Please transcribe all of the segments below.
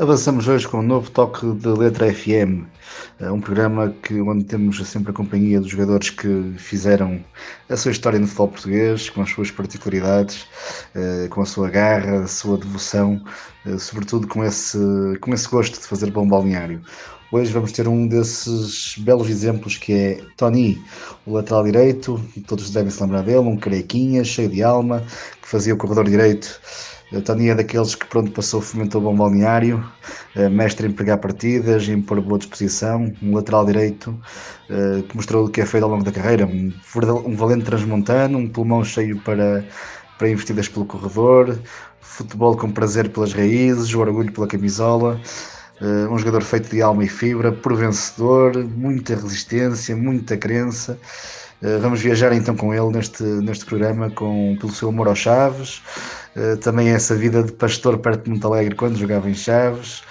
Avançamos hoje com um novo toque de Letra FM, eh, um programa que, onde temos sempre a companhia dos jogadores que fizeram a sua história no futebol português, com as suas particularidades, eh, com a sua garra, a sua devoção, eh, sobretudo com esse, com esse gosto de fazer bom balneário. Hoje vamos ter um desses belos exemplos que é Tony, o lateral direito, todos devem se lembrar dele, um carequinha, cheio de alma, que fazia o corredor direito o é daqueles que pronto passou, fomentou bom balneário, eh, mestre em pegar partidas, em pôr boa disposição, um lateral direito eh, que mostrou o que é feito ao longo da carreira, um, valente transmontano, um pulmão cheio para, para investidas pelo corredor, futebol com prazer pelas raízes, o orgulho pela camisola. Uh, um jogador feito de alma e fibra, por vencedor, muita resistência, muita crença. Uh, vamos viajar então com ele neste, neste programa com, pelo seu amor aos Chaves, uh, também essa vida de pastor perto de Monte Alegre quando jogava em Chaves,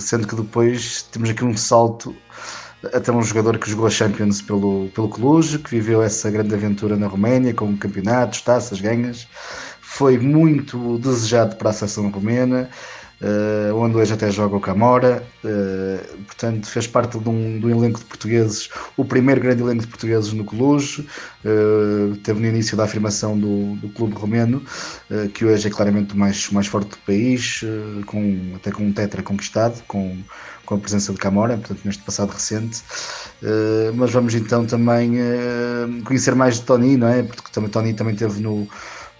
sendo que depois temos aqui um salto até um jogador que jogou a Champions pelo, pelo Cluj, que viveu essa grande aventura na Roménia, com campeonatos, taças, ganhas. Foi muito desejado para a seleção romena, uh, onde hoje até joga o Camora, uh, portanto fez parte de um, de um, elenco de portugueses, o primeiro grande elenco de portugueses no Cluj, uh, teve no início da afirmação do, do clube romeno, que hoje é claramente o mais, mais forte do país, com, até com um tetra conquistado, com, com a presença de Camora, portanto neste passado recente, mas vamos então também conhecer mais de Tony, não é? Porque também Tony também teve no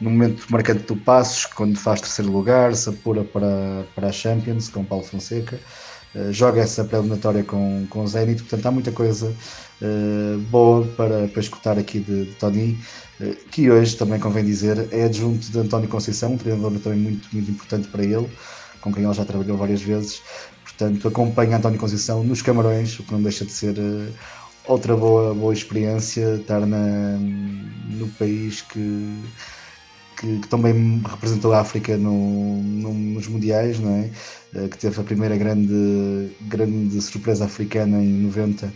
no momento marcante do Passos, quando faz terceiro lugar, se apura para, para a Champions com Paulo Fonseca, uh, joga essa pré-eliminatória com, com o Zenit, portanto há muita coisa uh, boa para, para escutar aqui de, de Tony, uh, que hoje também convém dizer é adjunto de António Conceição, um treinador também muito, muito importante para ele, com quem ele já trabalhou várias vezes, portanto acompanha António Conceição nos Camarões, o que não deixa de ser outra boa, boa experiência estar na, no país que que, que, também representou a África no, no, nos Mundiais, não é? Eh, que teve a primeira grande, grande surpresa africana em 90,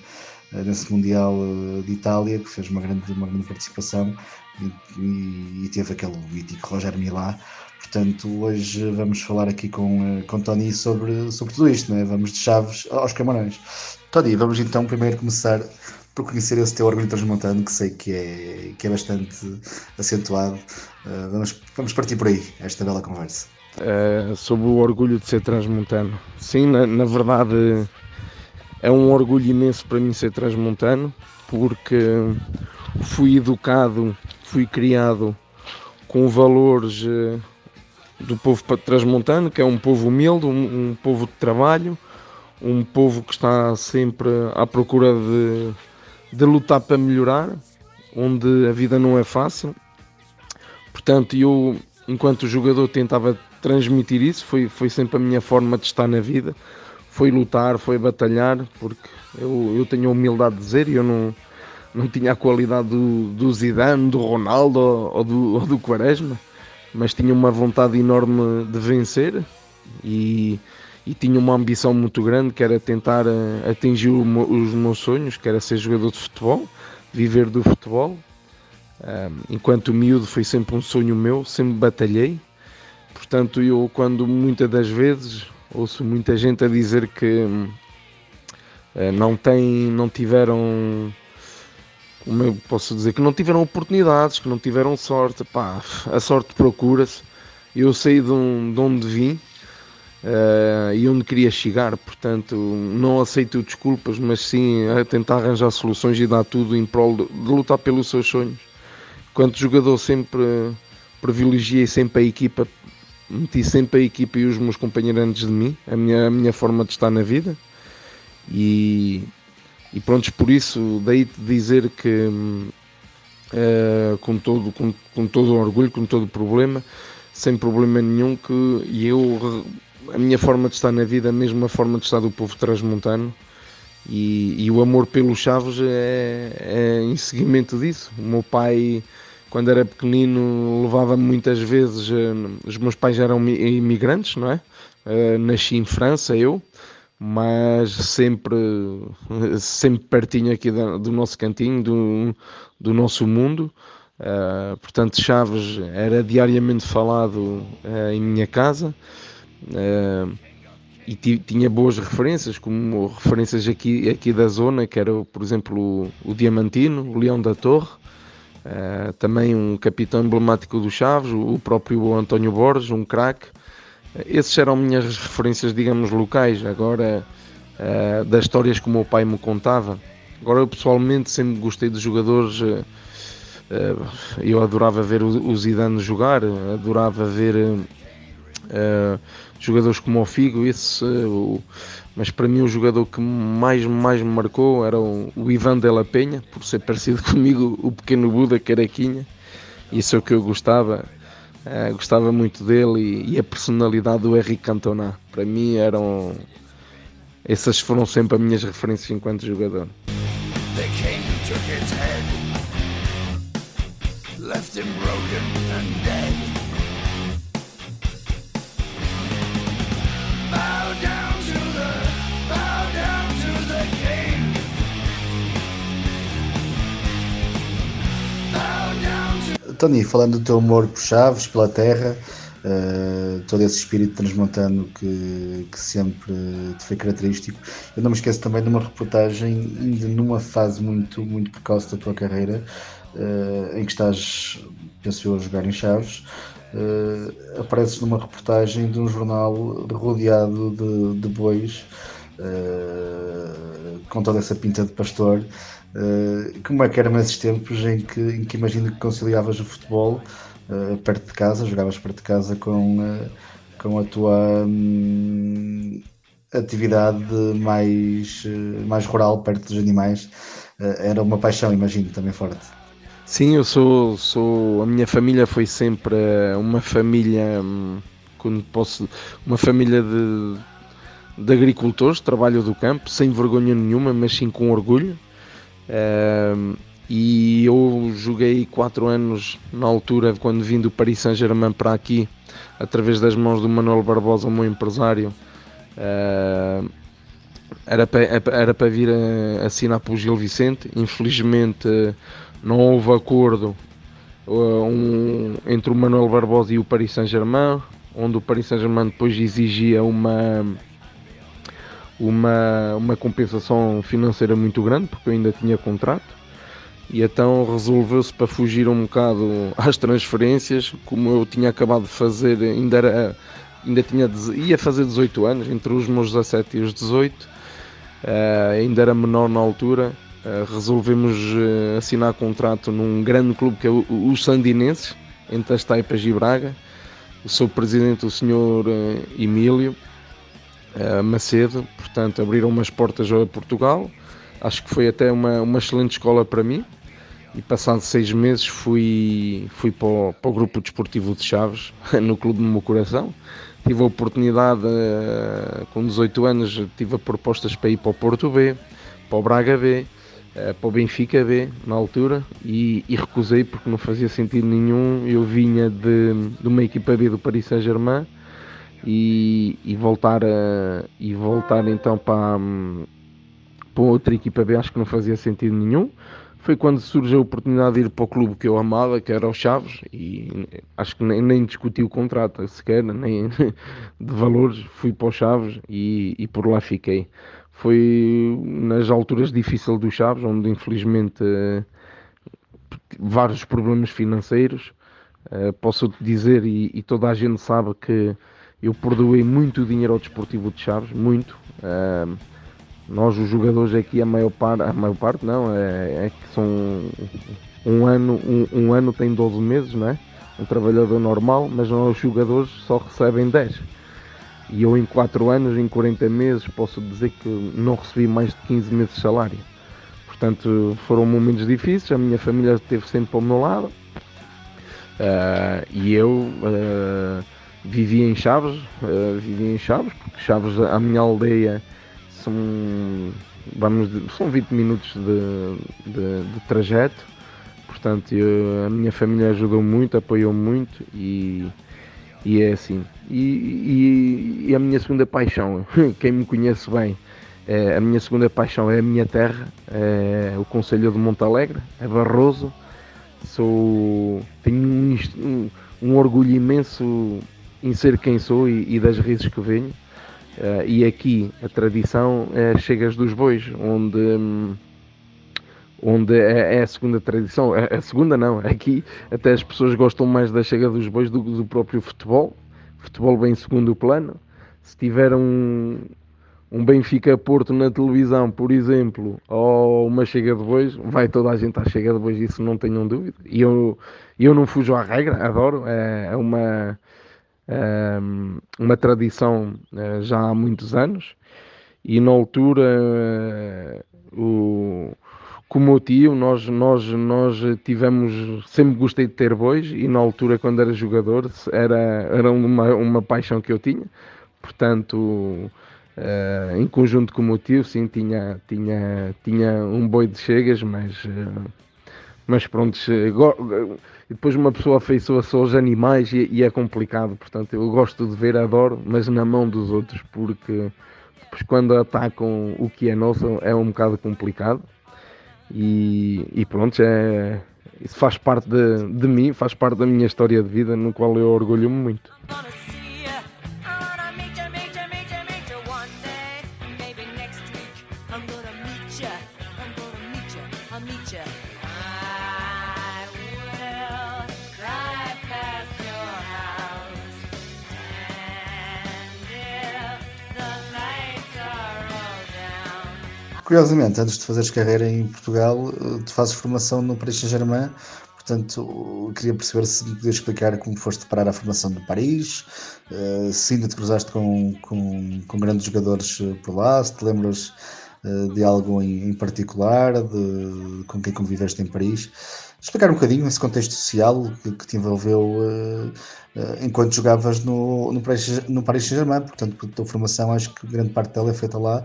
eh, nesse Mundial eh, de Itália, que fez uma grande, uma grande participação e, e, teve aquele mítico Roger Milá. Portanto, hoje vamos falar aqui com, com Tony sobre, sobre tudo isto, não é? vamos de Chaves aos Camarões. Tony, vamos então primeiro começar por conhecer esse teu orgulho transmontano, que sei que é, que é bastante acentuado. Uh, vamos, vamos partir por aí, esta bela conversa. Uh, sobre o orgulho de ser transmontano. Sim, na, na, verdade é um orgulho imenso para mim ser transmontano, porque fui educado, fui criado com valores uh, do povo transmontano, que é um povo humilde, um, um povo de trabalho, um povo que está sempre à procura de de lutar para melhorar, onde a vida não é fácil. Portanto, eu, enquanto jogador, tentava transmitir isso, foi, foi sempre a minha forma de estar na vida. Foi lutar, foi batalhar, porque eu, eu tenho a humildade de dizer, eu não, não tinha a qualidade do, do Zidane, do Ronaldo ou, ou, do, ou do Quaresma, mas tinha uma vontade enorme de vencer e, e tinha uma ambição muito grande que era tentar uh, atingir os meus sonhos, que era ser jogador de futebol, viver do futebol. enquanto miúdo foi sempre um sonho meu, sempre batalhei. Portanto, eu quando muitas das vezes ouço muita gente a dizer que uh, não tem, não tiveram como eu posso dizer, que não tiveram oportunidades, que não tiveram sorte, pá, a sorte procura-se. Eu sei de onde vim, uh, e onde queria chegar. Portanto, não aceito desculpas, mas sim a tentar arranjar soluções e dar tudo em prol de, de lutar pelos seus sonhos. Quanto jogador, sempre privilegiei sempre a equipa, meti sempre a equipa e os meus companheiros antes de mim, a minha, a minha forma de estar na vida. E, e pronto, por isso, daí-te dizer que. Uh, com, todo, com, com todo orgulho, com todo o problema, sem problema nenhum, que eu a minha forma de estar na vida, a mesma forma de estar do povo transmontano. E, e o amor pelos Chaves é, é em seguimento disso. O meu pai quando era pequenino levava-me muitas vezes, os meus pais eram imigrantes, não é? nasci em França, eu, mas sempre, sempre pertinho aqui do, nosso cantinho, do, do nosso mundo. Uh, portanto, Chaves era diariamente falado em minha casa uh, e tinha boas referências, como referências aqui, aqui da zona, que era, por exemplo, o, o Diamantino, o Leão da Torre, também um capitão emblemático do Chaves, o, o próprio António Borges, um craque. Esses eram minhas referências, digamos, locais. Agora, das histórias que o meu pai me contava. Agora, eu pessoalmente sempre gostei de jogadores eu adorava ver o Zidane jogar, adorava ver uh, jogadores como o Figo, esse, uh, mas para mim o jogador que mais, mais me marcou era o, o Ivan Della Penha, por ser parecido comigo, o pequeno Buda, Caraquinha, isso é o que eu gostava. Uh, gostava muito dele e, e, a personalidade do Henrique Cantona. Para mim eram. Essas foram sempre as minhas referências enquanto jogador. left him Tony, falando do teu amor por Chaves, pela terra, uh, todo esse espírito transmontano que, que sempre te foi característico. Eu não me esqueço também de uma reportagem, ainda numa fase muito, muito precoce da tua carreira, uh, em que estás, penso eu, a jogar em Chaves, uh, apareces numa reportagem de um jornal rodeado de, de bois, uh, com toda essa pinta de pastor. Como é que eram esses tempos em que, em que imagino que conciliavas o futebol perto de casa, jogavas perto de casa com, com a tua hum, atividade mais, mais rural, perto dos animais? era uma paixão, imagino, também forte. Sim, eu sou, sou. A minha família foi sempre uma família. Hum, quando posso. Uma família de, de agricultores, trabalho do campo, sem vergonha nenhuma, mas sim com orgulho. E eu joguei 4 anos na altura, quando vim do Paris Saint-Germain para aqui, através das mãos do Manuel Barbosa, o meu empresário. Era para, era para vir assinar para o Gil Vicente. Infelizmente não houve acordo uh, um, entre o Manuel Barbosa e o Paris Saint-Germain, onde o Paris Saint-Germain depois exigia uma, uma, uma compensação financeira muito grande, porque eu ainda tinha contrato. E então resolveu-se para fugir um bocado às transferências, como eu tinha acabado de fazer, ainda, era, ainda tinha, ia fazer 18 anos, entre os meus 17 e os 18, uh, ainda era menor na altura, Uh, resolvemos uh, assinar contrato num grande clube que é o, os Sandinenses, entre as Taipas e Braga. O seu presidente, o senhor Macedo, portanto, abriram umas portas a Portugal. Acho que foi até uma, uma excelente escola para mim. E passado seis meses fui, fui para, o, para o grupo desportivo de Chaves, no clube do meu coração. Tive a oportunidade, com 18 anos, tive propostas para ir para o Porto B, para o Braga B, uh, para o Benfica B na altura e, e, recusei porque não fazia sentido nenhum. Eu vinha de, de uma equipa B do Paris Saint-Germain e, e, voltar a, e voltar então para, para outra equipa B acho que não fazia sentido nenhum. Foi quando surgiu a oportunidade de ir para o clube que eu amava, que era o Chaves, e acho que nem, nem discuti o contrato sequer, nem de valores, fui para o Chaves e, e por lá fiquei foi nas alturas difíceis do Chaves, onde infelizmente vários problemas financeiros. Uh, posso dizer, e, e, toda a gente sabe que eu perdoei muito dinheiro ao Desportivo de Chaves, muito. Uh, nós, os jogadores aqui, a maior parte, a maior parte não, é, é que são um ano, um, um, ano tem 12 meses, não é? Um trabalhador normal, mas nós, os jogadores, só recebem 10 e eu em 4 anos, em 40 meses, posso dizer que não recebi mais de 15 meses de salário. Portanto, foram momentos difíceis, a minha família esteve sempre ao meu lado. Uh, e eu uh, vivia em Chaves, uh, vivia em Chaves, porque Chaves, a minha aldeia, são, vamos, são 20 minutos de, de, de trajeto portanto eu, a minha família ajudou muito, apoiou muito e, e é assim. E, e, e, a minha segunda paixão, quem me conhece bem, é, a minha segunda paixão é a minha terra, é o Conselho de Montalegre, é Barroso. Sou, tenho um, um, um orgulho imenso em ser quem sou e, e das raízes que venho. Uh, e aqui a tradição é Chegas dos Bois, onde, um, onde é, é, a segunda tradição. A, a, segunda não, aqui até as pessoas gostam mais da Chega dos Bois do, do próprio futebol. Futebol bem segundo plano. Se tiver um, um Benfica Porto na televisão, por exemplo, ou uma Chega de Bois, vai toda a gente à Chega de Bois, isso não tenham dúvida. E eu, eu não fujo à regra, adoro, é, é uma uma tradição eh, já há muitos anos. E na altura eh, o, como o tio nós, nós, nós tivemos, sempre gostei de ter bois. E na altura quando era jogador era, era uma, uma paixão que eu tinha, portanto Uh, em conjunto com o meu tio, sim, tinha, tinha, tinha um boi de chegas, mas, mas pronto, e depois uma pessoa afeiçoa-se aos animais e, e, é complicado. Portanto, eu gosto de ver, adoro, mas na mão dos outros, porque depois quando atacam o que é nosso é um bocado complicado. E, e pronto, é, isso faz parte de, de mim, faz parte da minha história de vida, no qual eu orgulho-me muito. Curiosamente, antes de fazeres carreira em Portugal, eh, tu fazes formação no Paris Saint-Germain, portanto, queria perceber se me podias explicar como foste parar a formação do Paris, eh, se ainda te cruzaste com, com, com grandes jogadores eh, por lá, se te lembras de algo em, particular, de, com quem conviveste em Paris. Explicar um bocadinho esse contexto social que, que te envolveu uh, uh, enquanto jogavas no, no Paris, no Paris Saint-Germain, portanto, a tua formação acho que grande parte dela é feita lá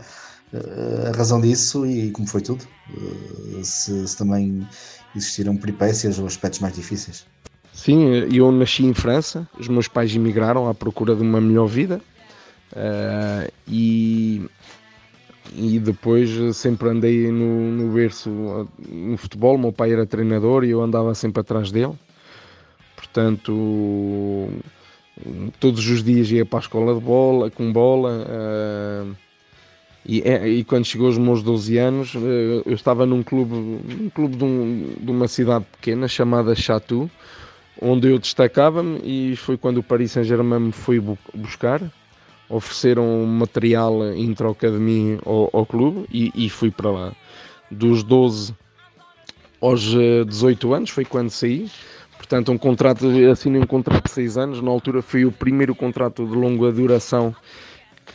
a razão disso e como foi tudo. Eh, se, se também existiram peripécias ou aspectos mais difíceis. Sim, eu nasci em França, os meus pais emigraram à procura de uma melhor vida uh, e, e depois sempre andei no, no berço no futebol. Meu pai era treinador e eu andava sempre atrás dele, portanto, todos os dias ia para a escola de bola, com bola. Uh, e, é, e, quando chegou aos meus 12 anos, eh, eu estava num clube, num clube de, um, de uma cidade pequena chamada Chatou, onde eu destacava-me e foi quando o Paris Saint-Germain me foi buscar. Ofereceram material em troca de mim ao, ao clube e, e, fui para lá. Dos 12 aos 18 eh, anos foi quando saí. Portanto, um contrato, assinei um contrato de 6 anos. Na altura foi o primeiro contrato de longa duração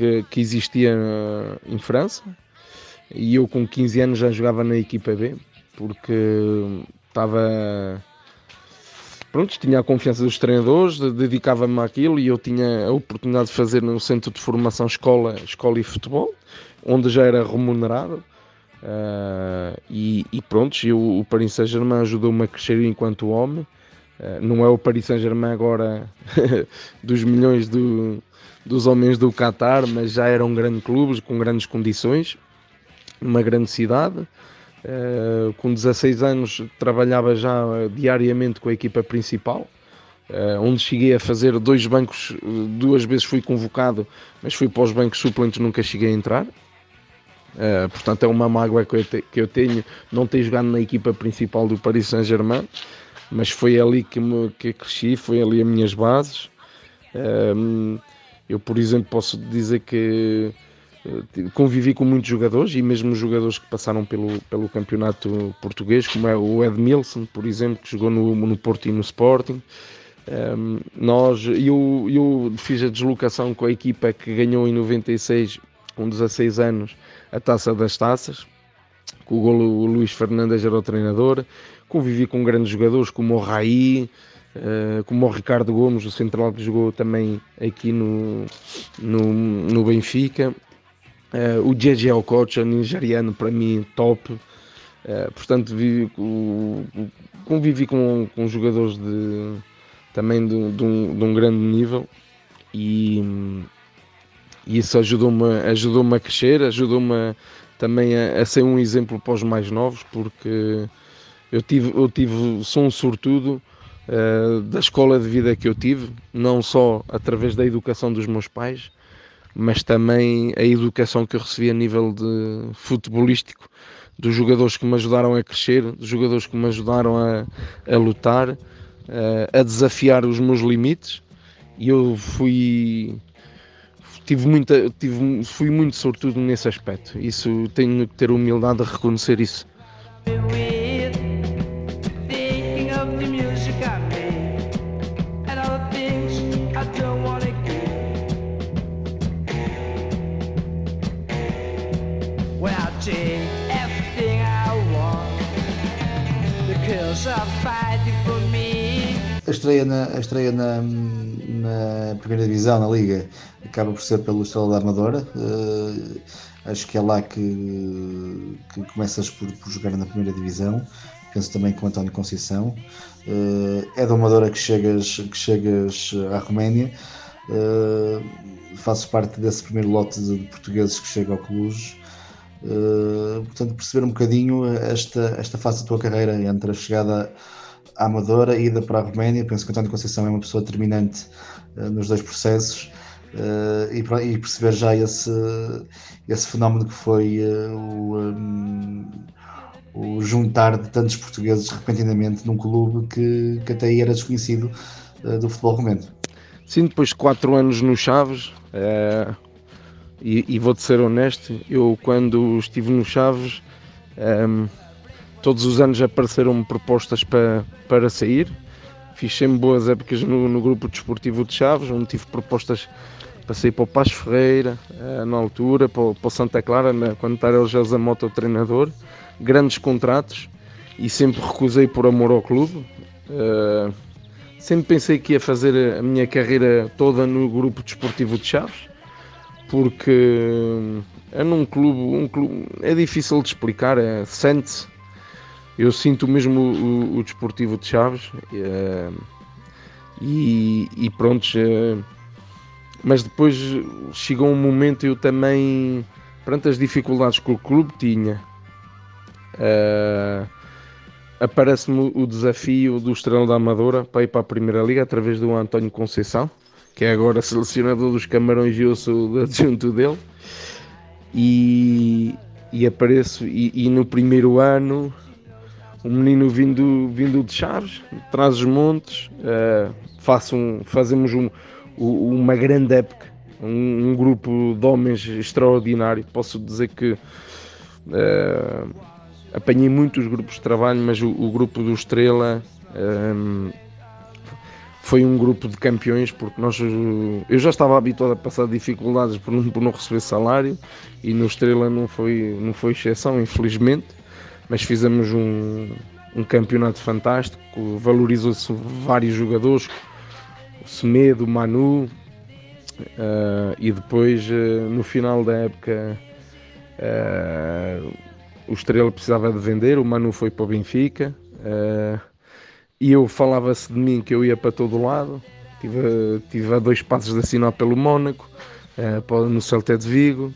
que, que existia em França e eu com 15 anos já jogava na equipa B porque estava pronto, tinha a confiança dos treinadores, dedicava-me àquilo e eu tinha a oportunidade de fazer no centro de formação escola, escola e futebol, onde já era remunerado. Uh, e, e pronto, eu, o Paris Saint-Germain ajudou-me a crescer enquanto homem. Uh, não é o Paris Saint-Germain agora dos milhões do, dos homens do Qatar, mas já eram grandes clubes com grandes condições, uma grande cidade. Uh, com 16 anos trabalhava já diariamente com a equipa principal, uh, onde cheguei a fazer dois bancos, duas vezes fui convocado, mas fui para os bancos suplentes, nunca cheguei a entrar. Uh, portanto, é uma mágoa que eu, te, que eu, tenho não ter jogado na equipa principal do Paris Saint-Germain, mas foi ali que, me, que cresci, foi ali as minhas bases. Eu, por exemplo, posso dizer que eh, convivi com muitos jogadores e mesmo jogadores que passaram pelo, pelo campeonato português, como é o Edmilson, por exemplo, que jogou no, no Porto e no Sporting. Um, ehm, nós, eu, eu fiz a deslocação com a equipa que ganhou em 96, com 16 anos, a Taça das Taças, com o golo o Luís Fernandes era o treinador. Convivi com grandes jogadores como o Raí, como o Ricardo Gomes, o central que jogou também aqui no, no, no Benfica. Uh, o JJ Okocha, nigeriano, para mim top. Uh, portanto, vivi, convivi com, com jogadores de, também de, de, um, de um grande nível e, e isso ajudou-me ajudou a crescer, ajudou-me também a, a, ser um exemplo para os mais novos, porque eu tive, eu tive sou um sortudo uh, da escola de vida que eu tive, não só através da educação dos meus pais, mas também a educação que eu recebi a nível de futebolístico, dos jogadores que me ajudaram a crescer, dos jogadores que me ajudaram a, a lutar, uh, a desafiar os meus limites, e eu fui tive muita, tive, fui muito sortudo nesse aspecto. Isso tenho que ter humildade a reconhecer isso. A estreia na, a estreia na, na primeira divisão, na Liga, acaba por ser pelo Estrela da Amadora. Uh, acho que é lá que, que começas por, por, jogar na primeira divisão. Penso também com António Conceição. Uh, é da Amadora que chegas, que chegas à Roménia. Uh, faço parte desse primeiro lote de portugueses que chega ao Cluj. Portanto, perceber um bocadinho esta, esta fase da tua carreira entre a chegada à Amadora ida para a Roménia. Penso que António Conceição é uma pessoa determinante uh, nos dois processos uh, e, e, perceber já esse, esse fenómeno que foi o, um, o, juntar de tantos portugueses repentinamente num clube que, que até aí era desconhecido do futebol romeno. Sim, depois de quatro anos no Chaves, e, e vou-te ser honesto, eu quando estive no Chaves, um, todos os anos apareceram-me propostas para, para sair. Fiz sempre boas épocas no, no grupo desportivo de Chaves, onde tive propostas para sair para o Paz Ferreira, uh, na altura, para, para o Santa Clara, quando estava o José Mota o treinador. Grandes contratos e sempre recusei por amor ao clube. Uh, sempre pensei que ia fazer a minha carreira toda no grupo desportivo de Chaves porque é num clube, um clube é difícil de explicar, é, sente-se. Eu sinto mesmo o, o, o desportivo de Chaves é, e, e pronto, é, mas depois chegou um momento eu também, perante as dificuldades que o clube tinha, é, aparece-me o desafio do Estrela da Amadora para ir para a Primeira Liga através do António Conceição que é agora selecionador dos Camarões e eu sou adjunto dele. E, e apareço, e, e, no primeiro ano, um menino vindo, vindo de Chaves, traz os montes, uh, um, fazemos um, uma grande época, um, um, grupo de homens extraordinário. Posso dizer que uh, apanhei muitos grupos de trabalho, mas o, o grupo do Estrela. Um, eh, foi um grupo de campeões porque nós eu já estava habituado a passar dificuldades por não, por não receber salário e no Estrela não foi não foi exceção infelizmente mas fizemos um, um campeonato fantástico valorizou-se vários jogadores o Semedo, o Manu uh, e depois uh, no final da época uh, o Estrela precisava de vender o Manu foi para o Benfica e eu falava-se de mim que eu ia para todo lado. Tive, tive a dois passos de assinar pelo Mónaco, no Celta de Vigo,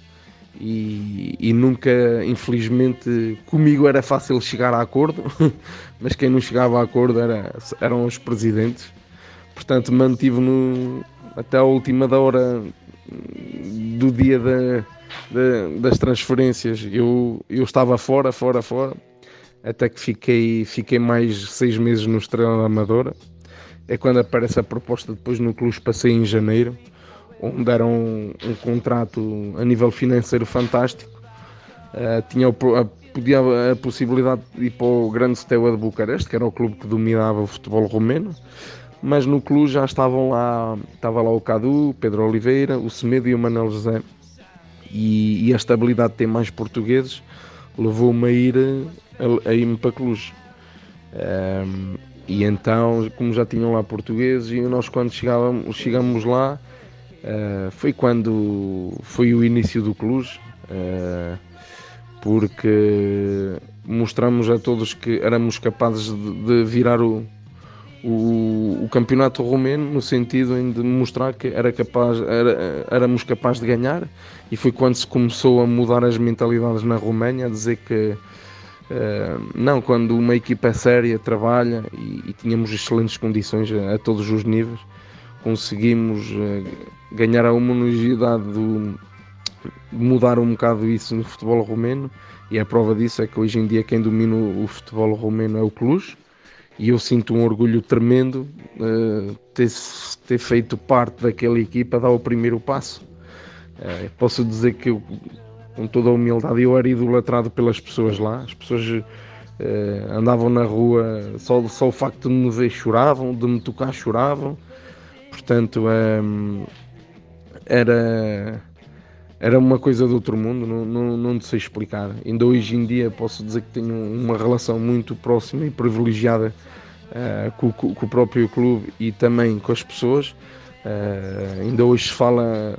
e, e, nunca, infelizmente, comigo era fácil chegar a acordo, mas quem não chegava a acordo era, eram os presidentes. Portanto, mantive no, até a última da hora do dia da, da, das transferências. Eu, eu estava fora, fora, fora até que fiquei, fiquei mais seis meses no Estrela Amadora. É quando aparece a proposta depois no Clube Passei em janeiro, onde era um, um contrato a nível financeiro fantástico. Uh, tinha a, podia a possibilidade de ir para o Grande Steaua de Bucareste, que era o clube que dominava o futebol romeno, mas no clube já estavam lá, estava lá o Cadu, Pedro Oliveira, o Semedo e o Manuel José. E, e a estabilidade de ter mais portugueses levou-me a ir a, ir-me para Cluj. Um, e então, como já tinham lá portugueses, e nós quando chegávamos, lá, uh, foi quando foi o início do Cluj, uh, porque mostramos a todos que éramos capazes de, de virar o, o, o, campeonato romeno no sentido de mostrar que era capaz, era, éramos capazes de ganhar. E foi quando se começou a mudar as mentalidades na Roménia, a dizer que Uh, não, quando uma equipa é séria, trabalha e, e tínhamos excelentes condições a, a, todos os níveis, conseguimos uh, ganhar a homogeneidade mudar um bocado isso no futebol romeno e a prova disso é que hoje em dia quem domina o futebol romeno é o Cluj e eu sinto um orgulho tremendo uh, ter, ter feito parte daquela equipa, dar o primeiro passo. posso dizer que eu com toda a humildade, eu era idolatrado pelas pessoas lá. As pessoas eh, andavam na rua, só, só o facto de me ver choravam, de me tocar choravam. Portanto, eh, era, era uma coisa do outro mundo, não, não, não sei explicar. Ainda hoje em dia posso dizer que tenho uma relação muito próxima e privilegiada eh, com, com, com, o próprio clube e também com as pessoas. Uh, ainda hoje se fala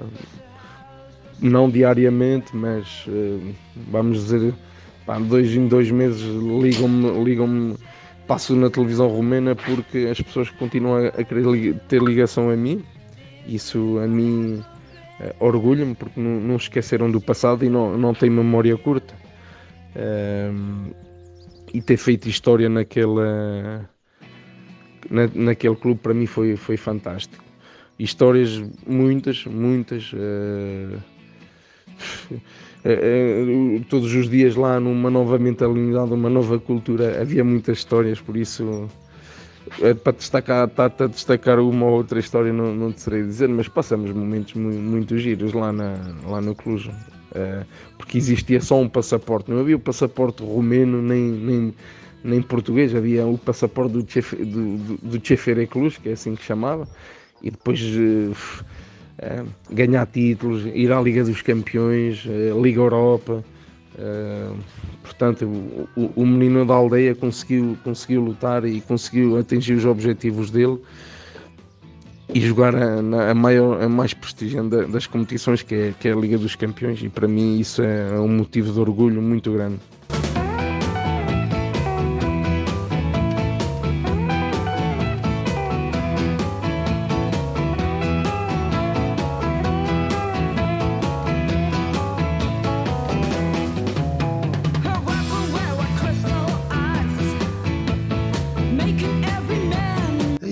não diariamente, mas uh, vamos dizer, pá, dois em dois meses ligam-me, ligam-me, passo na televisão romena porque as pessoas continuam a querer ter ligação a mim. Isso a mim uh, orgulha-me porque não, não, esqueceram do passado e não, não têm memória curta. Uh, e ter feito história naquela, na, naquele clube para mim foi, foi fantástico. Histórias muitas, muitas. Uh, todos os dias lá numa nova mentalidade, uma nova cultura, havia muitas histórias, por isso é, para destacar, tá, a destacar uma ou outra história não, não te serei dizer, mas passamos momentos muito, muito giros lá, na, lá no Cluj, porque existia só um passaporte, não havia o passaporte romeno nem, nem, nem português, havia o passaporte do, Chef, do, do, do Chefere Cluj, que é assim que chamava, e depois Uh, ganhar títulos, ir à Liga dos Campeões, uh, Liga Europa. Uh, portanto, o, o, menino da aldeia conseguiu, conseguiu lutar e conseguiu atingir os objetivos dele e jogar a, a maior, a mais prestigiante das competições, que é, que é a Liga dos Campeões. E para mim, isso é um motivo de orgulho muito grande.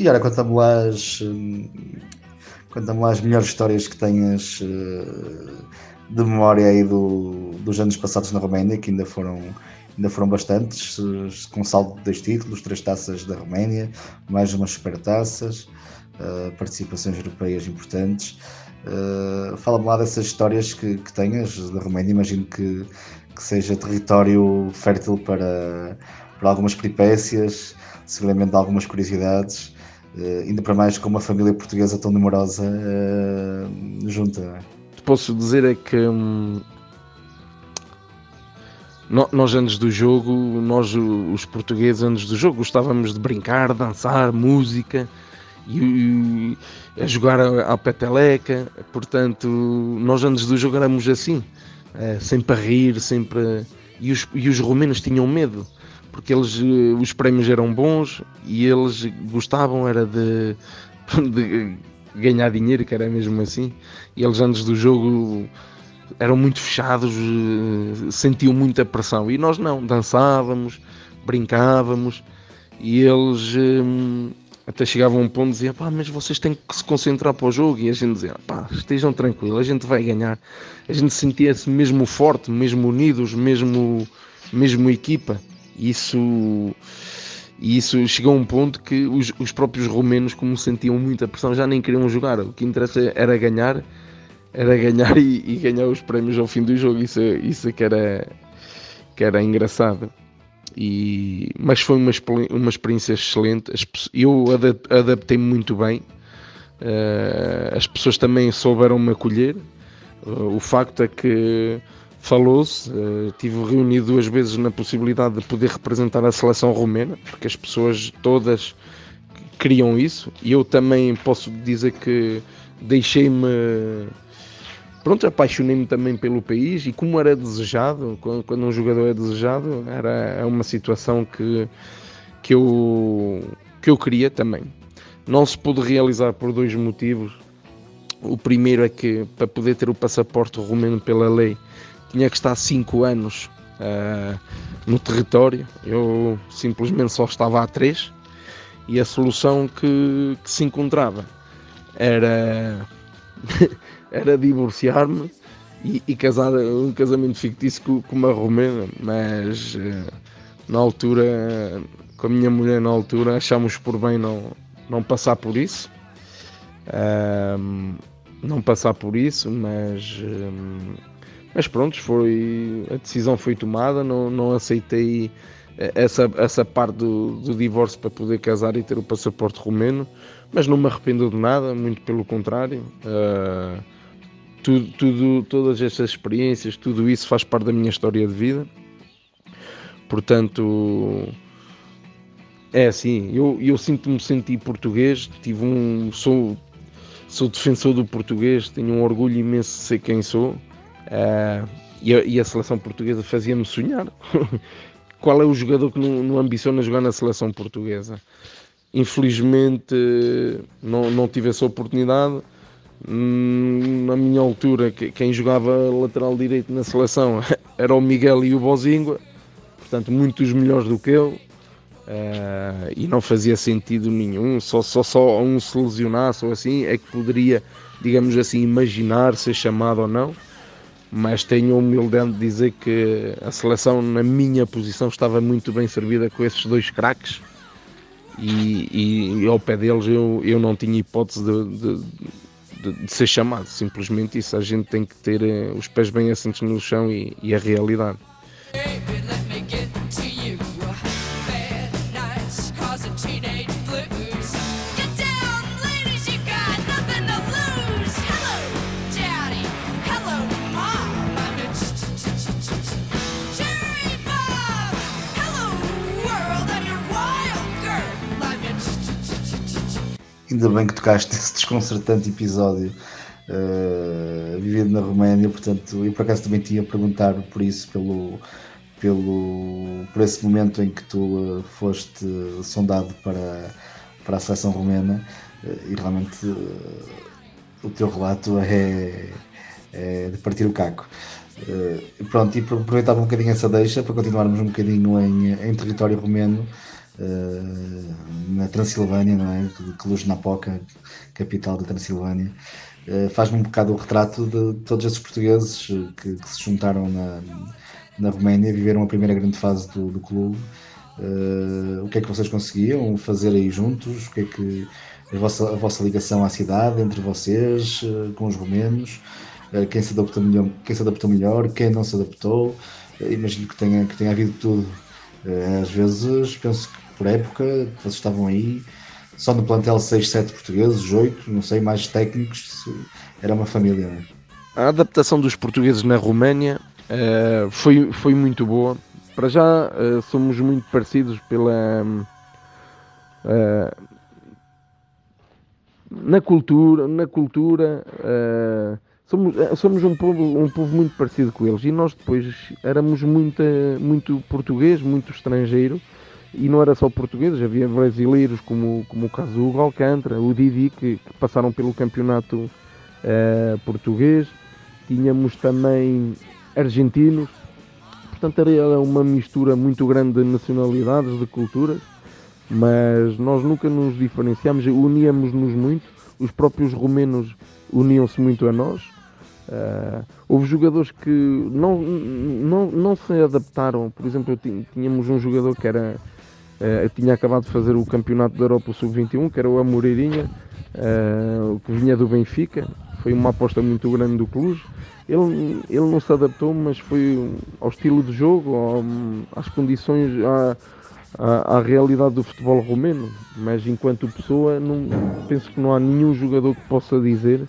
E olha, conta-me lá as, conta lá as melhores histórias que tenhas eh, de memória aí do, dos anos passados na Roménia, que ainda foram, ainda foram bastantes, com saldo de dois títulos, três taças da Roménia, mais umas supertaças, uh, participações europeias importantes. Fala-me lá dessas histórias que, que tenhas da Roménia, imagino que, que seja território fértil para, para algumas peripécias, seguramente algumas curiosidades. Uh, ainda para mais com uma família portuguesa tão numerosa uh, junta. Posso dizer é que hum, nós antes do jogo, nós os portugueses antes do jogo gostávamos de brincar, dançar, música e, e a jogar à peteleca, portanto nós antes do jogo éramos assim, uh, sempre a rir, sempre e os, e os romenos tinham medo porque eles eh, os prémios eram bons e eles gostavam era de, de ganhar dinheiro, que era mesmo assim. E eles antes do jogo eram muito fechados, eh, sentiam muita pressão. E nós não, dançávamos, brincávamos e eles eh, até chegavam a um ponto e diziam, pá, mas vocês têm que se concentrar para o jogo. E a gente dizia, pá, estejam tranquilos, a gente vai ganhar. A gente sentia-se mesmo forte, mesmo unidos, mesmo, mesmo equipa. Isso, isso chegou a um ponto que os, os próprios romenos, como sentiam muita pressão, já nem queriam jogar. O que interessa era ganhar, era ganhar e, e ganhar os prémios ao fim do jogo. Isso, isso é que era, que era engraçado. E, mas foi uma, uma experiência excelente. Eu adaptei-me muito bem. Uh, as pessoas também souberam me acolher. Uh, o facto é que falou-se, uh, tive reunido duas vezes na possibilidade de poder representar a seleção romena, porque as pessoas todas queriam isso, e eu também posso dizer que deixei-me pronto, apaixonei-me também pelo país e como era desejado, quando, um jogador é desejado, era é uma situação que, que, eu, que eu queria também. Não se pôde realizar por dois motivos. O primeiro é que para poder ter o passaporte romeno pela lei tinha que estar 5 anos uh, no território. Eu simplesmente só estava há 3 e a solução que, que se encontrava era era divorciar-me e, e, casar um casamento fictício com, com uma romena, mas uh, na altura, com a minha mulher na altura, achámos por bem não, não passar por isso. Não passar por isso, mas, mas pronto, foi, a decisão foi tomada, não, não aceitei essa, essa parte do, do divórcio para poder casar e ter o passaporte romeno, mas não me arrependo de nada, muito pelo contrário. Uh, tudo, tudo, todas estas experiências, tudo isso faz parte da minha história de vida. Portanto, é assim, eu, eu sinto-me sentir português, tive um, sou, sou defensor do português, tenho um orgulho imenso de ser quem sou. Uh, e, a, e, a, seleção portuguesa fazia-me sonhar. Qual é o jogador que não, não ambiciona jogar na seleção portuguesa? Infelizmente não, não tive essa oportunidade Hum, na minha altura, quem jogava lateral direito na seleção era o Miguel e o Bozingua, portanto, muitos melhores do que eu. Uh, e não fazia sentido nenhum, só, só, só um se lesionasse ou assim é que poderia, digamos assim, imaginar ser chamado ou não. Mas tenho a humildade de dizer que a seleção, na minha posição, estava muito bem servida com esses dois craques. E, e, e, ao pé deles eu, eu não tinha hipótese de, de de, de, ser chamado, simplesmente isso. A gente tem que ter eh, os pés bem assentos no chão e, e a realidade. Ainda bem que tocaste esse desconcertante episódio uh, vivido na Roménia, portanto, eu por acaso também tinha perguntado por isso, pelo, pelo, por esse momento em que tu uh, foste sondado para, para a seleção romena uh, e realmente o teu relato é, é, de partir o caco. pronto, e aproveitava um bocadinho essa deixa para continuarmos um bocadinho em, em território romeno. Uh, na Transilvânia, não é? Cluj-Napoca, capital da Transilvânia. Uh, Faz-me um bocado o retrato de todos esses portugueses que, que se juntaram na, na Roménia, viveram a primeira grande fase do, do clube. Uh, o que é que vocês conseguiam fazer aí juntos? O que é que a vossa, a vossa ligação à cidade entre vocês, com os romenos? quem se adaptou melhor, quem se adaptou melhor, quem não se adaptou? imagino que tenha, que tenha havido tudo. às vezes penso que por época, vocês estavam aí, só no plantel 6, 7 portugueses, 8, não sei, mais técnicos, era uma família. Né? A adaptação dos portugueses na Roménia uh, foi, foi muito boa. Para já uh, somos muito parecidos pela. Uh, na cultura, na cultura somos, somos um, povo, um povo muito parecido com eles e nós depois éramos muito, muito português, muito estrangeiro e não era só portugueses, havia brasileiros como, como o caso do Hugo Alcântara, o Didi, que, que passaram pelo campeonato uh, português, tínhamos também argentinos, portanto era uma mistura muito grande de nacionalidades, de culturas, mas nós nunca nos diferenciámos, uníamos-nos muito, os próprios romenos uniam-se muito a nós. Uh, houve jogadores que não, não, não se adaptaram, por exemplo, tínhamos um jogador que era Uh, tinha acabado de fazer o campeonato da Europa Sub-21, que era o Amoreirinha, uh, que vinha do Benfica. Foi uma aposta muito grande do Cluj. Ele, ele não se adaptou, mas foi ao estilo de jogo, ao, às condições, à, à, à, realidade do futebol romeno. Mas enquanto pessoa, não, penso que não há nenhum jogador que possa dizer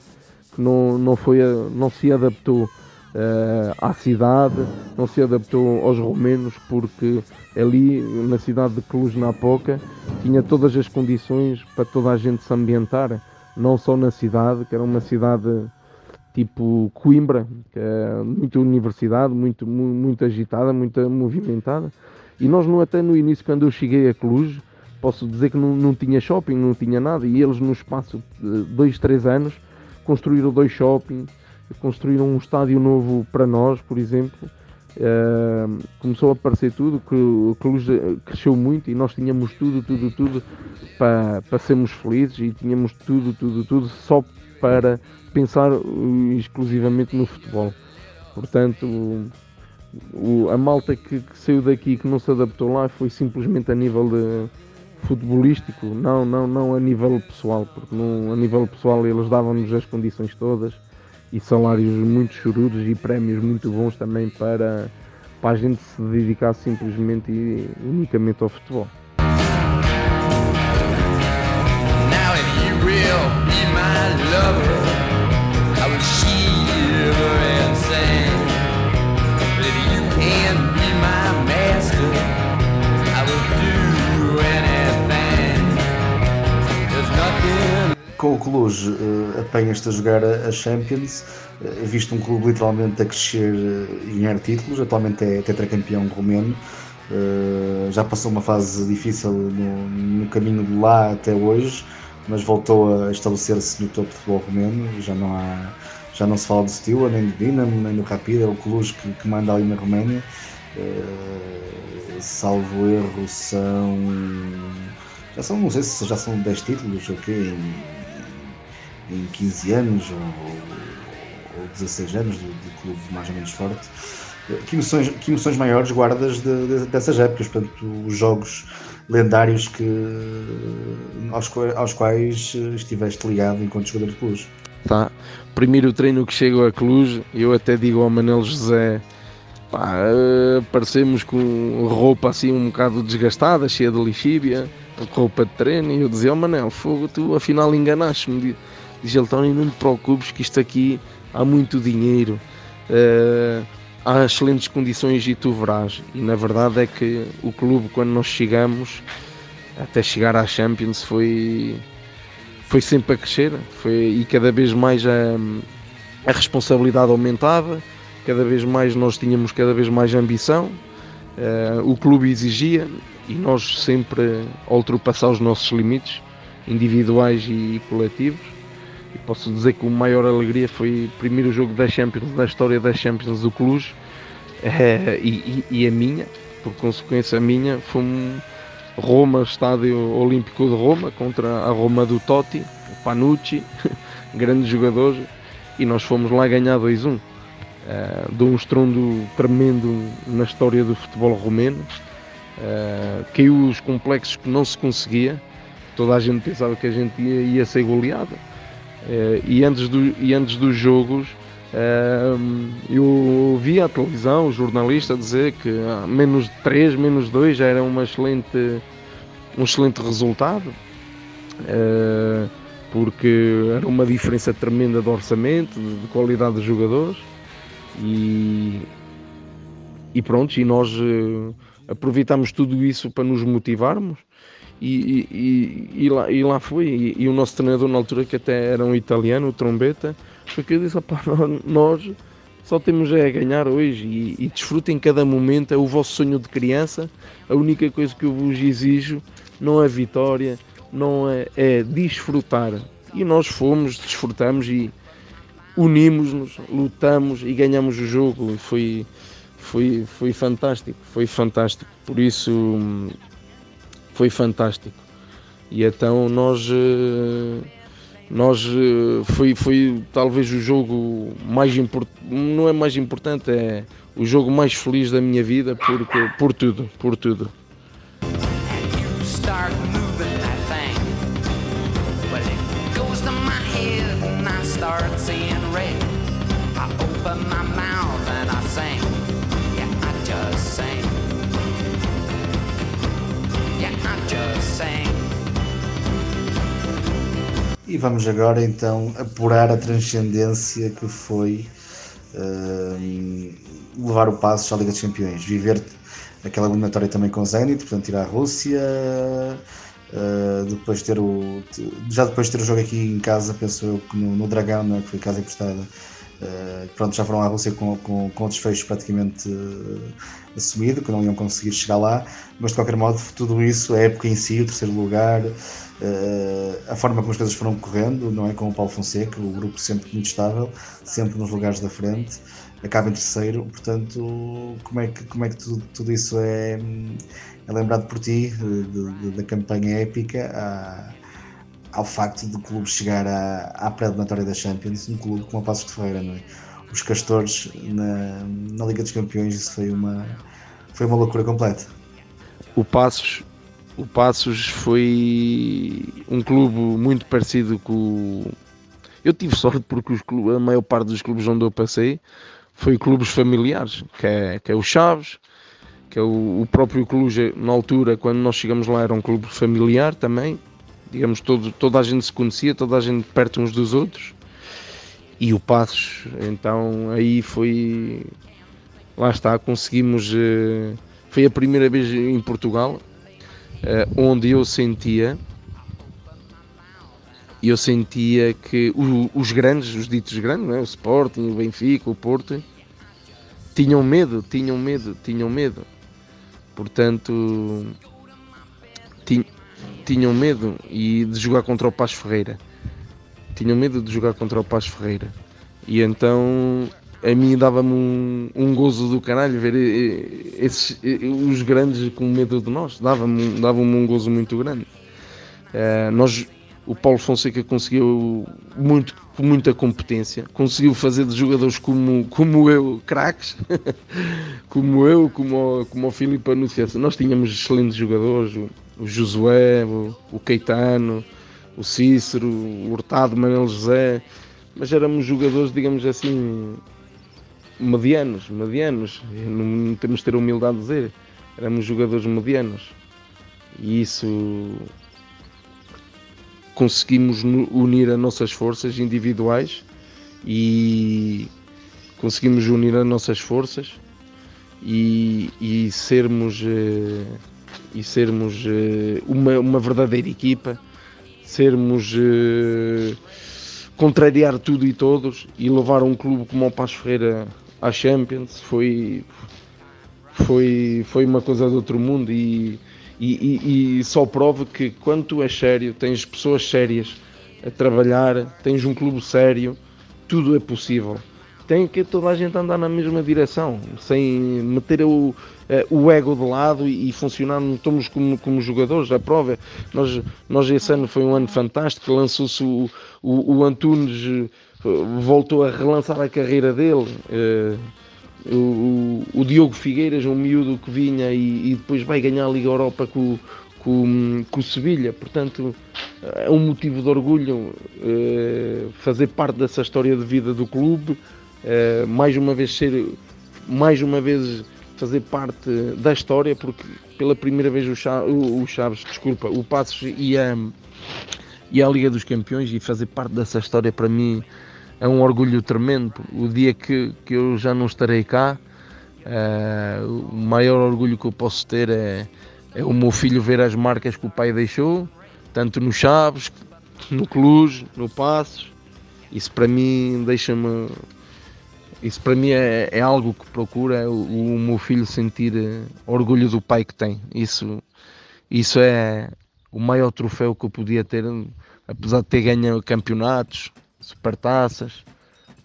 que não, não, foi, não se adaptou uh, à cidade, não se adaptou aos romenos, porque ali na cidade de Cluj-Napoca tinha todas as condições para toda a gente se ambientar, não só na cidade, que era uma cidade tipo Coimbra, que é muita universidade, muito, muito agitada, muito movimentada. E nós, no, até no início, quando eu cheguei a Cluj, posso dizer que não, não tinha shopping, não tinha nada. E eles, no espaço de dois, três anos, construíram dois shoppings, construíram um estádio novo para nós, por exemplo. Uh, começou a aparecer tudo, que o Cluj cresceu muito e nós tínhamos tudo, tudo, tudo para, para sermos felizes e tínhamos tudo, tudo, tudo só para pensar exclusivamente no futebol. Portanto, o, a malta que, que, saiu daqui que não se adaptou lá foi simplesmente a nível de futebolístico, não, não, não a nível pessoal, porque não, a nível pessoal eles davam-nos as condições todas e salários muito chorudos e prémios muito bons também para, para a gente se dedicar simplesmente e unicamente ao futebol. Now if you will be my lover com o Cluj uh, apanhas-te a jogar a, Champions, uh, visto um clube literalmente a crescer uh, e ganhar títulos, atualmente é tetracampeão romeno, uh, já passou uma fase difícil no, no, caminho de lá até hoje, mas voltou a estabelecer-se no topo de futebol romeno, já não há já não se fala do Steaua, nem do Dinamo, nem do Rapid, é o Cluj que, que manda ali na Roménia. salvo erro, são. Já são, não sei se já são 10 títulos okay, em 15 anos ou, ou 16 anos de, clube mais ou menos forte. Que emoções, que emoções maiores guardas de, de, dessas épocas, portanto, os jogos lendários que, aos, aos quais estiveste ligado enquanto jogador de Cluj? Tá. Primeiro treino que chego a Cluj, eu até digo ao Manel José, pá, aparecemos com roupa assim um bocado desgastada, cheia de lixíbia, roupa de treino, e eu dizia, oh Manel, fogo, tu afinal enganaste-me Diz ele, Tony, não te preocupes que isto aqui há muito dinheiro, uh, há excelentes condições e tu verás. E na verdade é que o clube, quando nós chegamos, até chegar à Champions, foi, foi sempre a crescer. Foi, e cada vez mais a, a responsabilidade aumentava, cada vez mais nós tínhamos cada vez mais ambição, uh, o clube exigia. E nós sempre a ultrapassar os nossos limites individuais e coletivos e posso dizer que o maior alegria foi o primeiro jogo da Champions, da história da Champions do Cluj, é, e, e, a minha, por consequência a minha, foi um Roma, Estádio Olímpico de Roma, contra a Roma do Totti, o Panucci, grande jogador, e nós fomos lá ganhar 2-1. Uh, de um estrondo tremendo na história do futebol romeno. Uh, caiu os complexos que não se conseguia. Toda a gente pensava que a gente ia, ia ser goleada e, antes do, e antes dos jogos uh, eu vi a televisão, o jornalista dizer que ah, menos 3, menos 2 já era uma excelente, um excelente resultado, uh, porque era uma diferença tremenda de orçamento, de, de qualidade de jogadores e, e pronto, e nós aproveitámos tudo isso para nos motivarmos e, e, e, lá, e lá foi. E, e, o nosso treinador na altura, que até era um italiano, o Trombeta, foi que eu disse: nós só temos é a ganhar hoje e, e desfrutem cada momento. É o vosso sonho de criança. A única coisa que eu vos exijo não é vitória, não é, é desfrutar. E nós fomos, desfrutamos e unimos-nos, lutamos e ganhamos o jogo. Foi, foi, foi fantástico, foi fantástico. Por isso foi fantástico. E então nós, eh, nós eh, foi, foi talvez o jogo mais importante, não é mais importante, é o jogo mais feliz da minha vida porque, por tudo, por tudo. E vamos agora então apurar a transcendência que foi uh, levar o passo à Liga dos Campeões, viver aquela eliminatória também com o Zenit, portanto ir à Rússia, uh, depois ter o já depois de ter o jogo aqui em casa, penso eu no, no Dragão, não é? que foi casa emprestada, Uh, pronto, já foram à Rússia com, com, com o desfecho praticamente uh, assumido, que não iam conseguir chegar lá, mas de qualquer modo, tudo isso, a época em si, o terceiro lugar, a forma como as coisas foram correndo, não é? Com o Paulo Fonseca, o grupo sempre muito estável, sempre nos lugares da frente, acaba em terceiro, portanto, como é que, como é que tudo, tudo isso é, é lembrado por ti, de, de, da campanha épica? À, ao facto de o clube chegar à, à pré-eliminatória da Champions, um clube como o Passos de Ferreira, não é? Os Castores na, na Liga dos Campeões, isso foi uma, foi uma loucura completa. O Passos, o Passos foi um clube muito parecido com. Eu tive sorte porque os clubes, a maior parte dos clubes onde eu passei foi clubes familiares, que é, que é o Chaves, que é o, o próprio Clube, na altura, quando nós chegamos lá, era um clube familiar também, digamos, todo, toda a gente se conhecia, toda a gente perto uns dos outros. E o Passos, então aí foi. Lá está, conseguimos. Eh, foi a primeira vez em Portugal onde eu sentia. Eu sentia que os grandes, os ditos grandes, é? o Sporting, o Benfica, o Porto, tinham medo, tinham medo, tinham medo. Portanto, tinham tinham medo e de jogar contra o Paz Ferreira. Tinham medo de jogar contra o Paz Ferreira. E então a mim dava-me um, um, gozo do caralho ver esses, os grandes com medo de nós. Dava-me dava um gozo muito grande. Uh, nós, o Paulo Fonseca conseguiu muito, com muita competência, conseguiu fazer de jogadores como, como eu, craques, como eu, como, o, como o Filipe Anunciação. Nós tínhamos excelentes jogadores, o Josué, o, o Keitano, o Cícero, o Hurtado, Manuel José, mas éramos jogadores, digamos assim, medianos, medianos, não temos de ter a humildade de dizer, éramos jogadores medianos. E isso conseguimos unir as nossas forças individuais e conseguimos unir as nossas forças e, e sermos eh, e sermos uh, uma, uma verdadeira equipa, sermos uh, contrariar tudo e todos e levar um clube como o Paz Ferreira à Champions foi, foi, foi uma coisa de outro mundo e, e, e, e só prova que quando tu és sério, tens pessoas sérias a trabalhar, tens um clube sério, tudo é possível tem que toda a gente andar na mesma direção, sem meter o, eh, o ego de lado e, funcionar estamos como, como jogadores. A prova, nós, nós esse ano foi um ano fantástico, lançou-se o, o, o, Antunes, voltou a relançar a carreira dele. Eh, o, o, Diogo Figueiras, um miúdo que vinha e, e, depois vai ganhar a Liga Europa com, com, com o Sevilha, portanto é um motivo de orgulho fazer parte dessa história de vida do clube. Uh, mais uma vez ser mais uma vez fazer parte da história porque pela primeira vez o Chaves, o Chaves desculpa, o Passos e a, e a Liga dos Campeões e fazer parte dessa história para mim é um orgulho tremendo. O dia que, que eu já não estarei cá, uh, o maior orgulho que eu posso ter é, é o meu filho ver as marcas que o pai deixou, tanto no Chaves, no Cluj, no Passos. Isso para mim deixa-me isso para mim é, é algo que procura é o, o, meu filho sentir eh, orgulho do pai que tem. Isso, isso é o maior troféu que eu podia ter, apesar de ter ganho campeonatos, supertaças,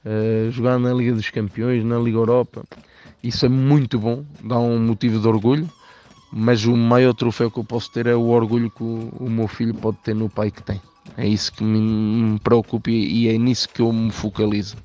uh, jogar na Liga dos Campeões, na Liga Europa. Isso é muito bom, dá um motivo de orgulho, mas o maior troféu que eu posso ter é o orgulho que o, o meu filho pode ter no pai que tem. É isso que me, me preocupa e é nisso que eu me focalizo.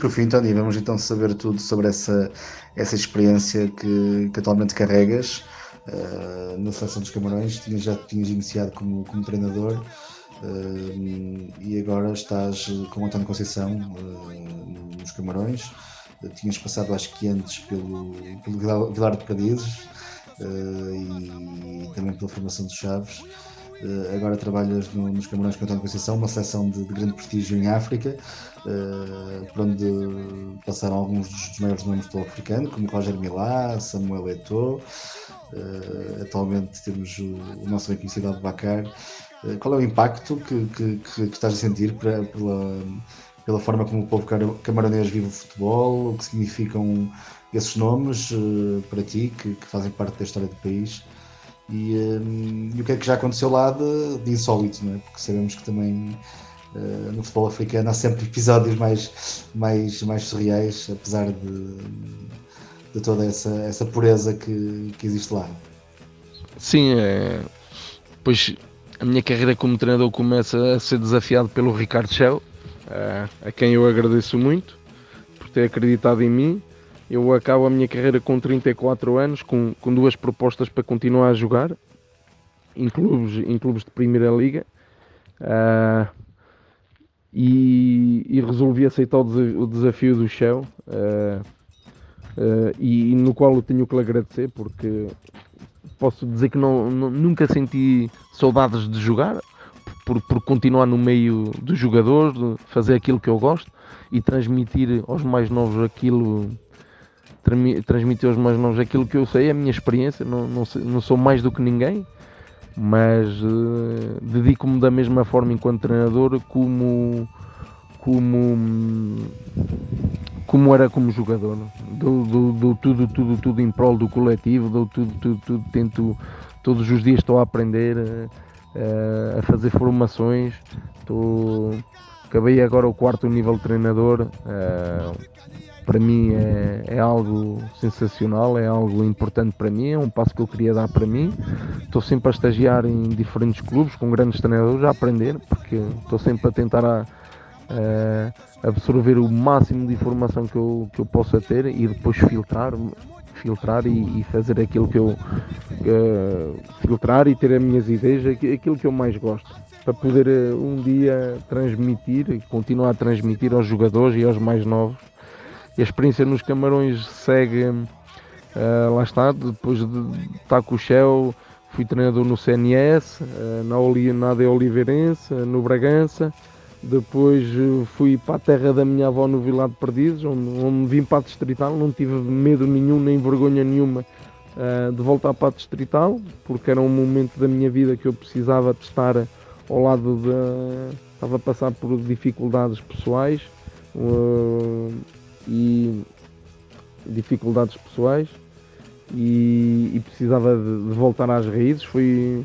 Por fim, Tony, vamos então saber tudo sobre essa, essa experiência que, que atualmente carregas uh, na Seleção dos Camarões. Tinhas, já tinhas iniciado como, como treinador uh, e agora estás com o António Conceição uh, nos Camarões. tinhas passado, acho que antes, pelo, pelo Vilar de Pradizes e também pela formação dos Chaves. Uh, agora trabalhas no, nos Camarões com António Conceição, uma seleção de, de, grande prestígio em África, uh, por onde passaram alguns dos maiores nomes do africano, como Roger Milá, Samuel Eto'o. Uh, atualmente temos o, o nosso bem conhecido Abubacar. Uh, qual é o impacto que, que, que, que estás a sentir pela, pela forma como o povo camaronês vive o futebol, o que significam esses nomes para ti, que, que, fazem parte da história do país, e, um, e, o que é que já aconteceu lá de, de insólito, não é? porque sabemos que também uh, no futebol africano há sempre episódios mais, mais, mais surreais, apesar de, de toda essa, essa pureza que, que existe lá. Sim, é... pois a minha carreira como treinador começa a ser desafiado pelo Ricardo Shell, uh, a quem eu agradeço muito por ter acreditado em mim eu acabo a minha carreira com 34 anos, com, com duas propostas para continuar a jogar em clubes, em clubes de Primeira Liga. Uh, e, e, resolvi aceitar o, desafio do Shell uh, uh, e, e, no qual eu tenho que lhe agradecer porque posso dizer que não, não, nunca senti saudades de jogar por, por continuar no meio dos jogadores, fazer aquilo que eu gosto e transmitir aos mais novos aquilo transmitir aos mais novos aquilo que eu sei, a minha experiência, não, não, sei, não sou mais do que ninguém, mas uh, dedico-me da mesma forma enquanto treinador como como como era como jogador dou, dou, dou, tudo, tudo, tudo em prol do coletivo dou tudo, tudo, tudo tento todos os dias estou a aprender uh, a fazer formações estou acabei agora o quarto nível de treinador uh, para mim é, é, algo sensacional, é algo importante para mim, é um passo que eu queria dar para mim. Estou sempre a estagiar em diferentes clubes com grandes treinadores a aprender, porque estou sempre a tentar a, a absorver o máximo de informação que eu, que eu possa ter e depois filtrar filtrar e, e fazer aquilo que eu uh, filtrar e ter as minhas ideias, aquilo que eu mais gosto para poder uh, um dia transmitir e continuar a transmitir aos jogadores e aos mais novos e a experiência nos Camarões segue, uh, lá está, depois de estar com o Shell, fui treinador no CNS, uh, na, Oli, na AD Oliveirense, no Bragança, depois uh, fui para a terra da minha avó no Vilar de Perdidos, onde, onde vim para a Distrital, não tive medo nenhum, nem vergonha nenhuma de voltar para a Distrital, porque era um momento da minha vida que eu precisava de estar ao lado de... estava a passar por dificuldades pessoais, e dificuldades pessoais e, e precisava de, de, voltar às raízes. Foi,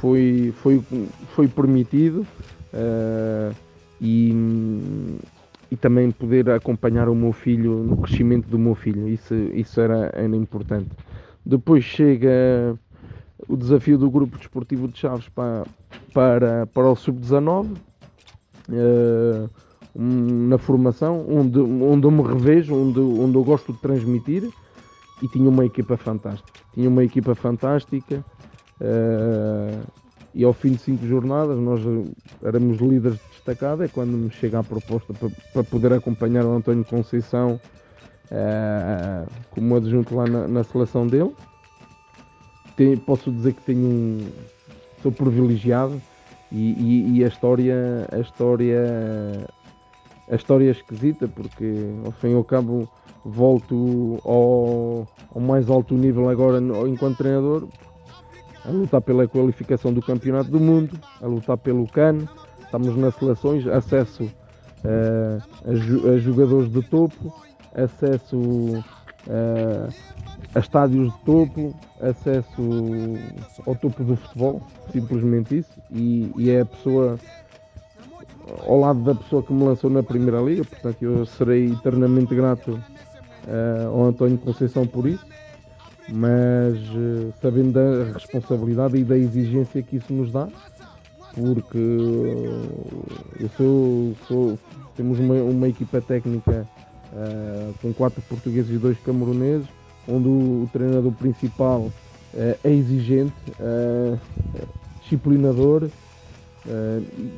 foi, foi, foi permitido uh, e, e também poder acompanhar o meu filho no crescimento do meu filho. Isso, isso era, era importante. Depois chega o desafio do Grupo Desportivo de Chaves para, para, para o Sub-19. Uh, na formação, onde, onde eu me revejo, onde, onde eu gosto de transmitir e tinha uma equipa fantástica. Tinha uma equipa fantástica uh, e ao fim de cinco jornadas nós éramos líderes destacados. É quando me chega a proposta para, para poder acompanhar o António Conceição uh, como adjunto lá na, na seleção dele. Tem, posso dizer que tenho um, sou privilegiado e, e, e, a história, a história a história é esquisita porque ao fim e ao cabo volto ao, ao mais alto nível agora enquanto treinador. A lutar pela qualificação do campeonato do mundo, a lutar pelo CAN, estamos nas seleções, acesso uh, a, a, jogadores de topo, acesso uh, a estádios de topo, acesso ao topo do futebol, simplesmente isso, e, e é a pessoa ao lado da pessoa que me lançou na Primeira Liga, portanto eu serei eternamente grato uh, ao António Conceição por isso, mas uh, sabendo da responsabilidade e da exigência que isso nos dá, porque uh, eu sou, sou, temos uma, uma equipa técnica com quatro portugueses e dois cameruneses, onde o, o treinador principal é exigente, disciplinador,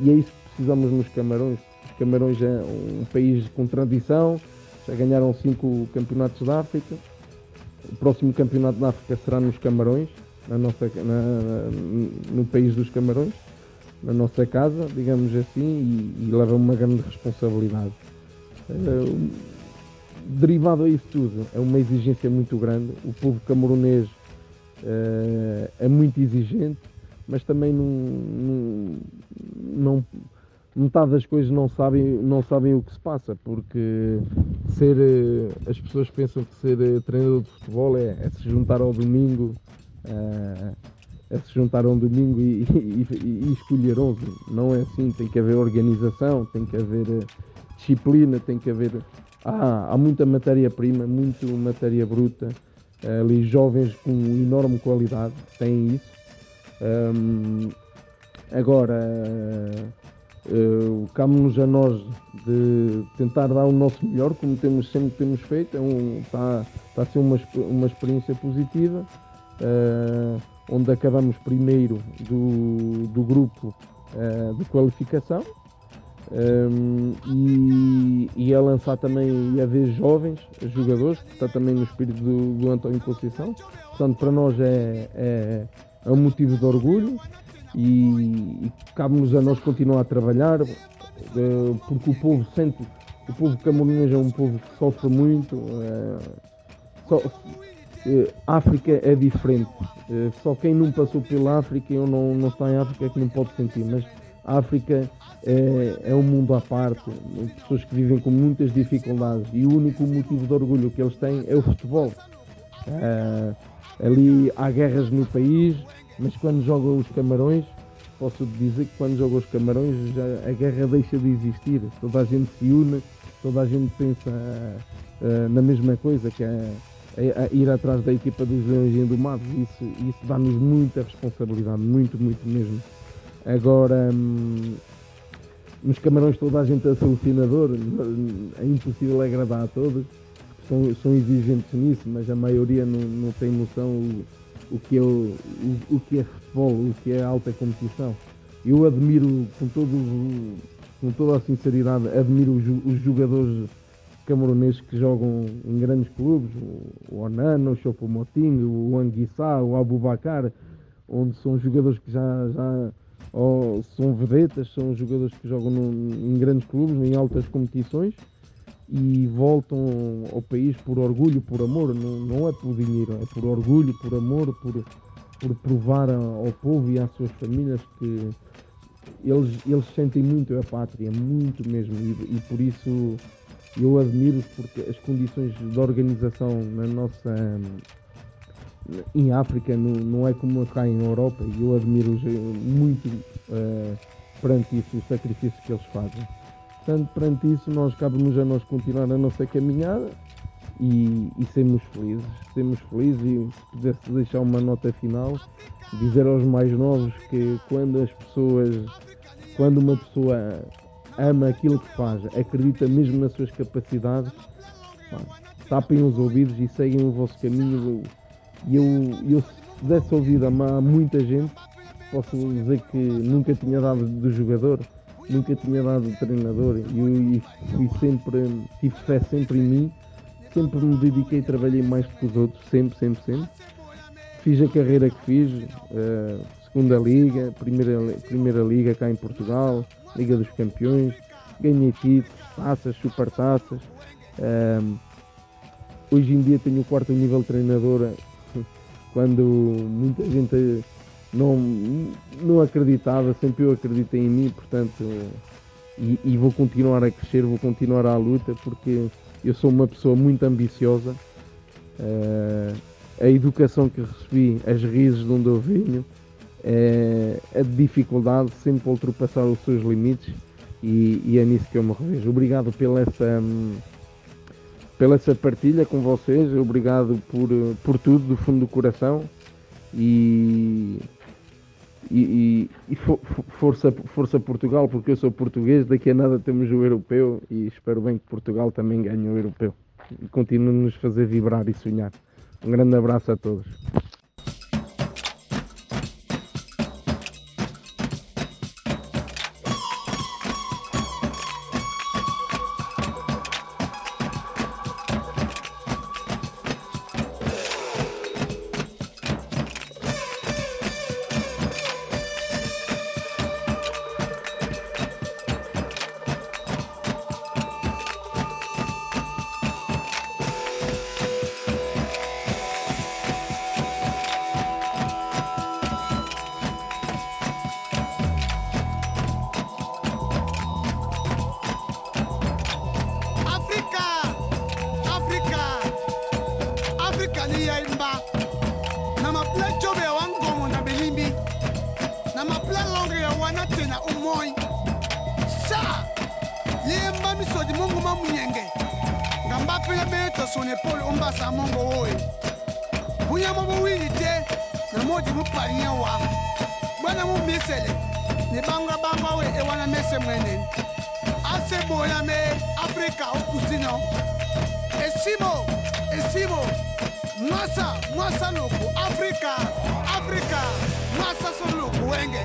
e é isso precisamos nos Camarões. Os Camarões é um país com tradição, já ganharam cinco campeonatos da África. O próximo campeonato da África será nos Camarões. na nossa, na, no país dos Camarões, na nossa casa, digamos assim, e, e leva uma grande responsabilidade. Uh, derivado a isso tudo, é uma exigência muito grande. O povo camaronês uh, é muito exigente, mas também não, não, não, metade das coisas não sabem, não sabem o que se passa, porque ser, uh, as pessoas pensam que ser treinador de futebol é, é se juntar ao domingo. É se juntar um domingo e, e, e, escolher 11. Não é assim, tem que haver organização, tem que haver disciplina, tem que haver há, há muita matéria-prima, muito matéria bruta, ali jovens com enorme qualidade têm isso. Um, agora, uh, cabe-nos a nós de tentar dar o nosso melhor, como temos sempre temos feito, é um, está, está a ser uma, uma experiência positiva, uh, onde acabamos primeiro do, do grupo uh, de qualificação um, e, e a lançar também e a ver jovens jogadores, que está também no espírito do, do António Conceição. Portanto, para nós é, é, é um motivo de orgulho e, e cabe-nos a nós continuar a trabalhar, uh, porque o povo sente, o povo camorinês é um povo que sofre muito. Uh, so, uh, África é diferente. só quem não passou pela África ou não, não está em África é que não pode sentir, mas a África é, é um mundo à parte, pessoas que vivem com muitas dificuldades e o único motivo de orgulho que eles têm é o futebol. Ali há guerras no país, mas quando jogam os Camarões, posso dizer que quando jogam os Camarões já, a guerra deixa de existir. Toda a gente se une, toda a gente pensa uh, na mesma coisa, que é, é, é, ir atrás da equipa dos Leões do Mar. Isso, isso dá-nos muita responsabilidade, muito, muito mesmo. Agora, hum, nos camarões toda a gente é solucionador, é impossível agradar a todos, são, são exigentes nisso, mas a maioria não, não tem noção o, que é o, o, que é futebol, o que é alta competição. Eu admiro, com, todo, com toda a sinceridade, admiro os, os jogadores camaroneses que jogam em grandes clubes, o Onana, o Chopo Moting, o Anguissá, o Abubacar, onde são jogadores que já, já são vedetas, são jogadores que jogam em grandes clubes, em altas competições e voltam ao país por orgulho, por amor, não, não é por dinheiro, é por orgulho, por amor, por, por provar ao povo e às suas famílias que eles, eles sentem muito a pátria, muito mesmo, e, e por isso eu admiro porque as condições de organização na nossa em África não, não é como cá em Europa. E eu admiro muito uh, perante isso o sacrifício que eles fazem. Portanto, perante isso, nós cabe-nos a nós continuar a nossa caminhada e, e sermos felizes. Sermos felizes e se pudesse deixar uma nota final, dizer aos mais novos que quando as pessoas, quando uma pessoa ama aquilo que faz, acredita mesmo nas suas capacidades, pá, tapem os ouvidos e seguem o vosso caminho e eu, eu se desse ouvido a muita gente, posso dizer que nunca tinha dado de jogador, nunca tinha dado treinador e, fui sempre, tive fé sempre em mim, sempre me dediquei e trabalhei mais que os outros, sempre, sempre, sempre. Fiz a carreira que fiz, uh, segunda liga, primeira, primeira liga cá em Portugal, Liga dos Campeões, ganhei títulos, taças, super taças. Uh, hoje em dia tenho o quarto nível de treinadora quando muita gente não, não acreditava, sempre eu acreditei em mim, portanto, e, e, vou continuar a crescer, vou continuar à luta, porque eu sou uma pessoa muito ambiciosa. Uh, a educação que recebi, as rises de onde eu venho, é, a dificuldade sempre ultrapassar os seus limites e, e, é nisso que eu me revejo. Obrigado pela essa. Pela essa partilha com vocês. Obrigado por, por tudo do fundo do coração e, e, e for, força, força Portugal, porque eu sou português. Daqui a nada temos o europeu e espero bem que Portugal também ganhe o europeu e continue a nos fazer vibrar e sonhar. Um grande abraço a todos. mesele nibanga banga we ewana mese mweneni aseboya me afrika okusino esimo esimo mwasa mwasa luku afrika afrika mwasa so luku wenge.